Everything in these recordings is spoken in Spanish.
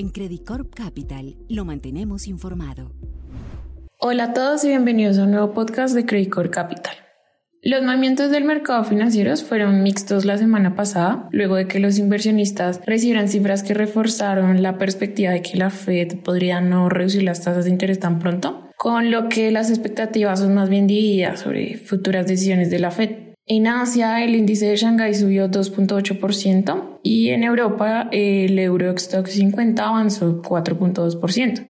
En Credit Corp Capital lo mantenemos informado. Hola a todos y bienvenidos a un nuevo podcast de Credit Corp Capital. Los movimientos del mercado financiero fueron mixtos la semana pasada, luego de que los inversionistas recibieran cifras que reforzaron la perspectiva de que la Fed podría no reducir las tasas de interés tan pronto, con lo que las expectativas son más bien divididas sobre futuras decisiones de la Fed. En Asia el índice de Shanghái subió 2.8% y en Europa el Eurostock 50 avanzó 4.2%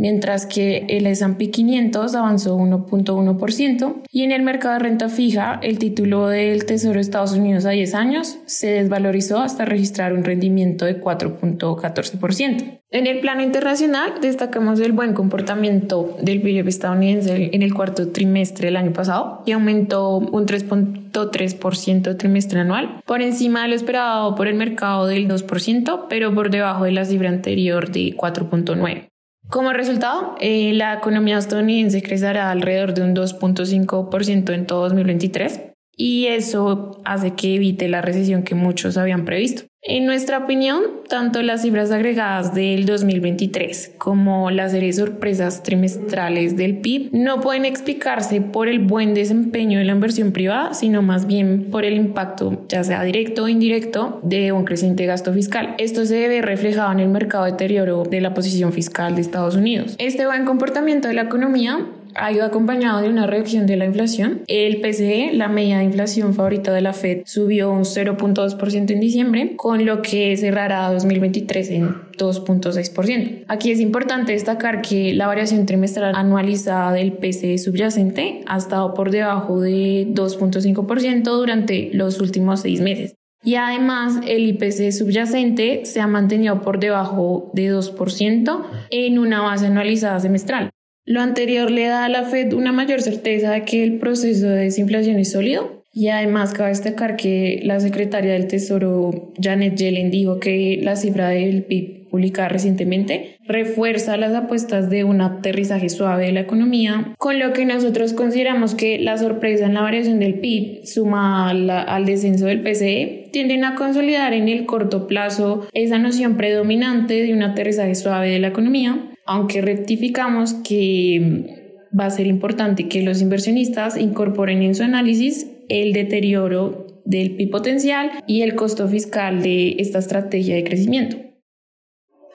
mientras que el S&P 500 avanzó 1.1% y en el mercado de renta fija el título del Tesoro de Estados Unidos a 10 años se desvalorizó hasta registrar un rendimiento de 4.14%. En el plano internacional destacamos el buen comportamiento del PIB estadounidense en el cuarto trimestre del año pasado y aumentó un 3.3% trimestre anual, por encima de lo esperado por el mercado del 2%, pero por debajo de la cifra anterior de 4.9%. Como resultado, eh, la economía estadounidense crecerá alrededor de un 2.5% en todo 2023 y eso hace que evite la recesión que muchos habían previsto. En nuestra opinión, tanto las cifras agregadas del 2023 como las series sorpresas trimestrales del PIB no pueden explicarse por el buen desempeño de la inversión privada, sino más bien por el impacto, ya sea directo o indirecto, de un creciente gasto fiscal. Esto se ve reflejado en el mercado deterioro de la posición fiscal de Estados Unidos. Este buen comportamiento de la economía ha ido acompañado de una reducción de la inflación. El PCE, la media de inflación favorita de la Fed, subió un 0.2% en diciembre, con lo que cerrará 2023 en 2.6%. Aquí es importante destacar que la variación trimestral anualizada del PCE subyacente ha estado por debajo de 2.5% durante los últimos seis meses. Y además el IPC subyacente se ha mantenido por debajo de 2% en una base anualizada semestral. Lo anterior le da a la Fed una mayor certeza de que el proceso de desinflación es sólido y además cabe destacar que la secretaria del Tesoro Janet Yellen dijo que la cifra del PIB publicada recientemente refuerza las apuestas de un aterrizaje suave de la economía, con lo que nosotros consideramos que la sorpresa en la variación del PIB sumada al descenso del PCE tienden a consolidar en el corto plazo esa noción predominante de un aterrizaje suave de la economía aunque rectificamos que va a ser importante que los inversionistas incorporen en su análisis el deterioro del PIB potencial y el costo fiscal de esta estrategia de crecimiento.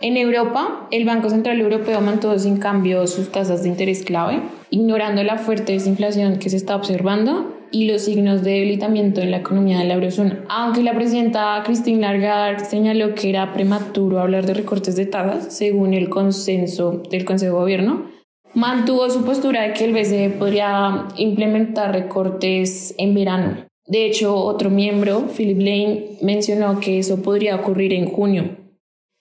En Europa, el Banco Central Europeo mantuvo sin cambio sus tasas de interés clave, ignorando la fuerte desinflación que se está observando y los signos de debilitamiento en la economía de la eurozona. Aunque la presidenta Christine Lagarde señaló que era prematuro hablar de recortes de tasas, según el consenso del Consejo de Gobierno, mantuvo su postura de que el BCE podría implementar recortes en verano. De hecho, otro miembro, Philip Lane, mencionó que eso podría ocurrir en junio.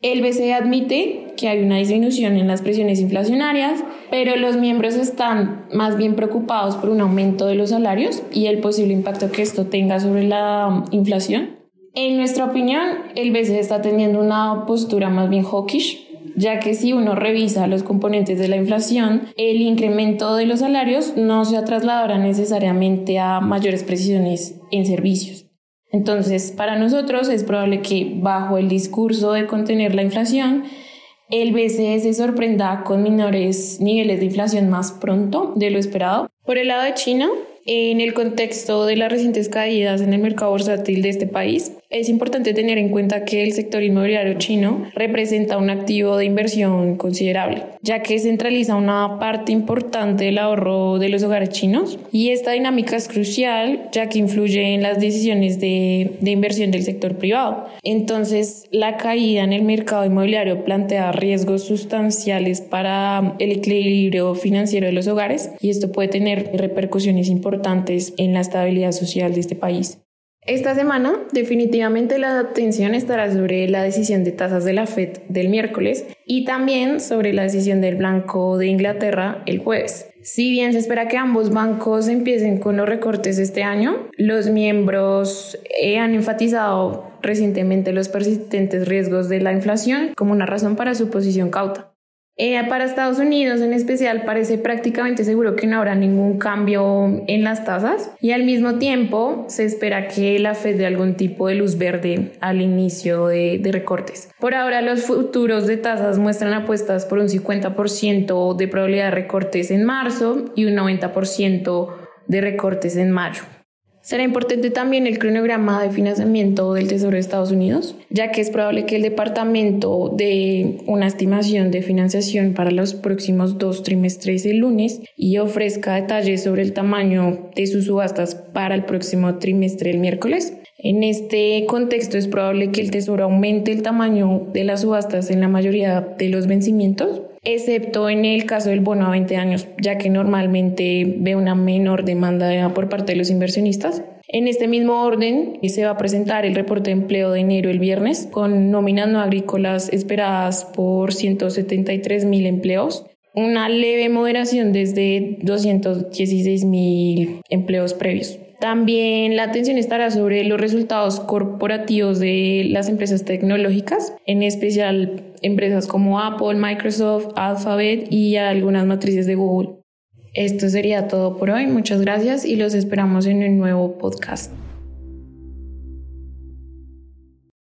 El BCE admite que hay una disminución en las presiones inflacionarias, pero los miembros están más bien preocupados por un aumento de los salarios y el posible impacto que esto tenga sobre la inflación. En nuestra opinión, el BCE está teniendo una postura más bien hawkish, ya que si uno revisa los componentes de la inflación, el incremento de los salarios no se trasladará necesariamente a mayores precisiones en servicios. Entonces, para nosotros es probable que bajo el discurso de contener la inflación, el BCE se sorprenda con menores niveles de inflación más pronto de lo esperado. Por el lado de China, en el contexto de las recientes caídas en el mercado bursátil de este país, es importante tener en cuenta que el sector inmobiliario chino representa un activo de inversión considerable, ya que centraliza una parte importante del ahorro de los hogares chinos y esta dinámica es crucial ya que influye en las decisiones de, de inversión del sector privado. Entonces, la caída en el mercado inmobiliario plantea riesgos sustanciales para el equilibrio financiero de los hogares y esto puede tener repercusiones importantes en la estabilidad social de este país. Esta semana definitivamente la atención estará sobre la decisión de tasas de la Fed del miércoles y también sobre la decisión del Banco de Inglaterra el jueves. Si bien se espera que ambos bancos empiecen con los recortes este año, los miembros eh, han enfatizado recientemente los persistentes riesgos de la inflación como una razón para su posición cauta. Eh, para Estados Unidos en especial parece prácticamente seguro que no habrá ningún cambio en las tasas y al mismo tiempo se espera que la Fed dé algún tipo de luz verde al inicio de, de recortes. Por ahora los futuros de tasas muestran apuestas por un 50% de probabilidad de recortes en marzo y un 90% de recortes en mayo. Será importante también el cronograma de financiamiento del Tesoro de Estados Unidos, ya que es probable que el departamento dé una estimación de financiación para los próximos dos trimestres el lunes y ofrezca detalles sobre el tamaño de sus subastas para el próximo trimestre el miércoles. En este contexto es probable que el Tesoro aumente el tamaño de las subastas en la mayoría de los vencimientos, excepto en el caso del bono a 20 años, ya que normalmente ve una menor demanda por parte de los inversionistas. En este mismo orden se va a presentar el reporte de empleo de enero el viernes con nóminas no agrícolas esperadas por 173 mil empleos, una leve moderación desde 216 mil empleos previos. También la atención estará sobre los resultados corporativos de las empresas tecnológicas, en especial empresas como Apple, Microsoft, Alphabet y algunas matrices de Google. Esto sería todo por hoy. Muchas gracias y los esperamos en un nuevo podcast.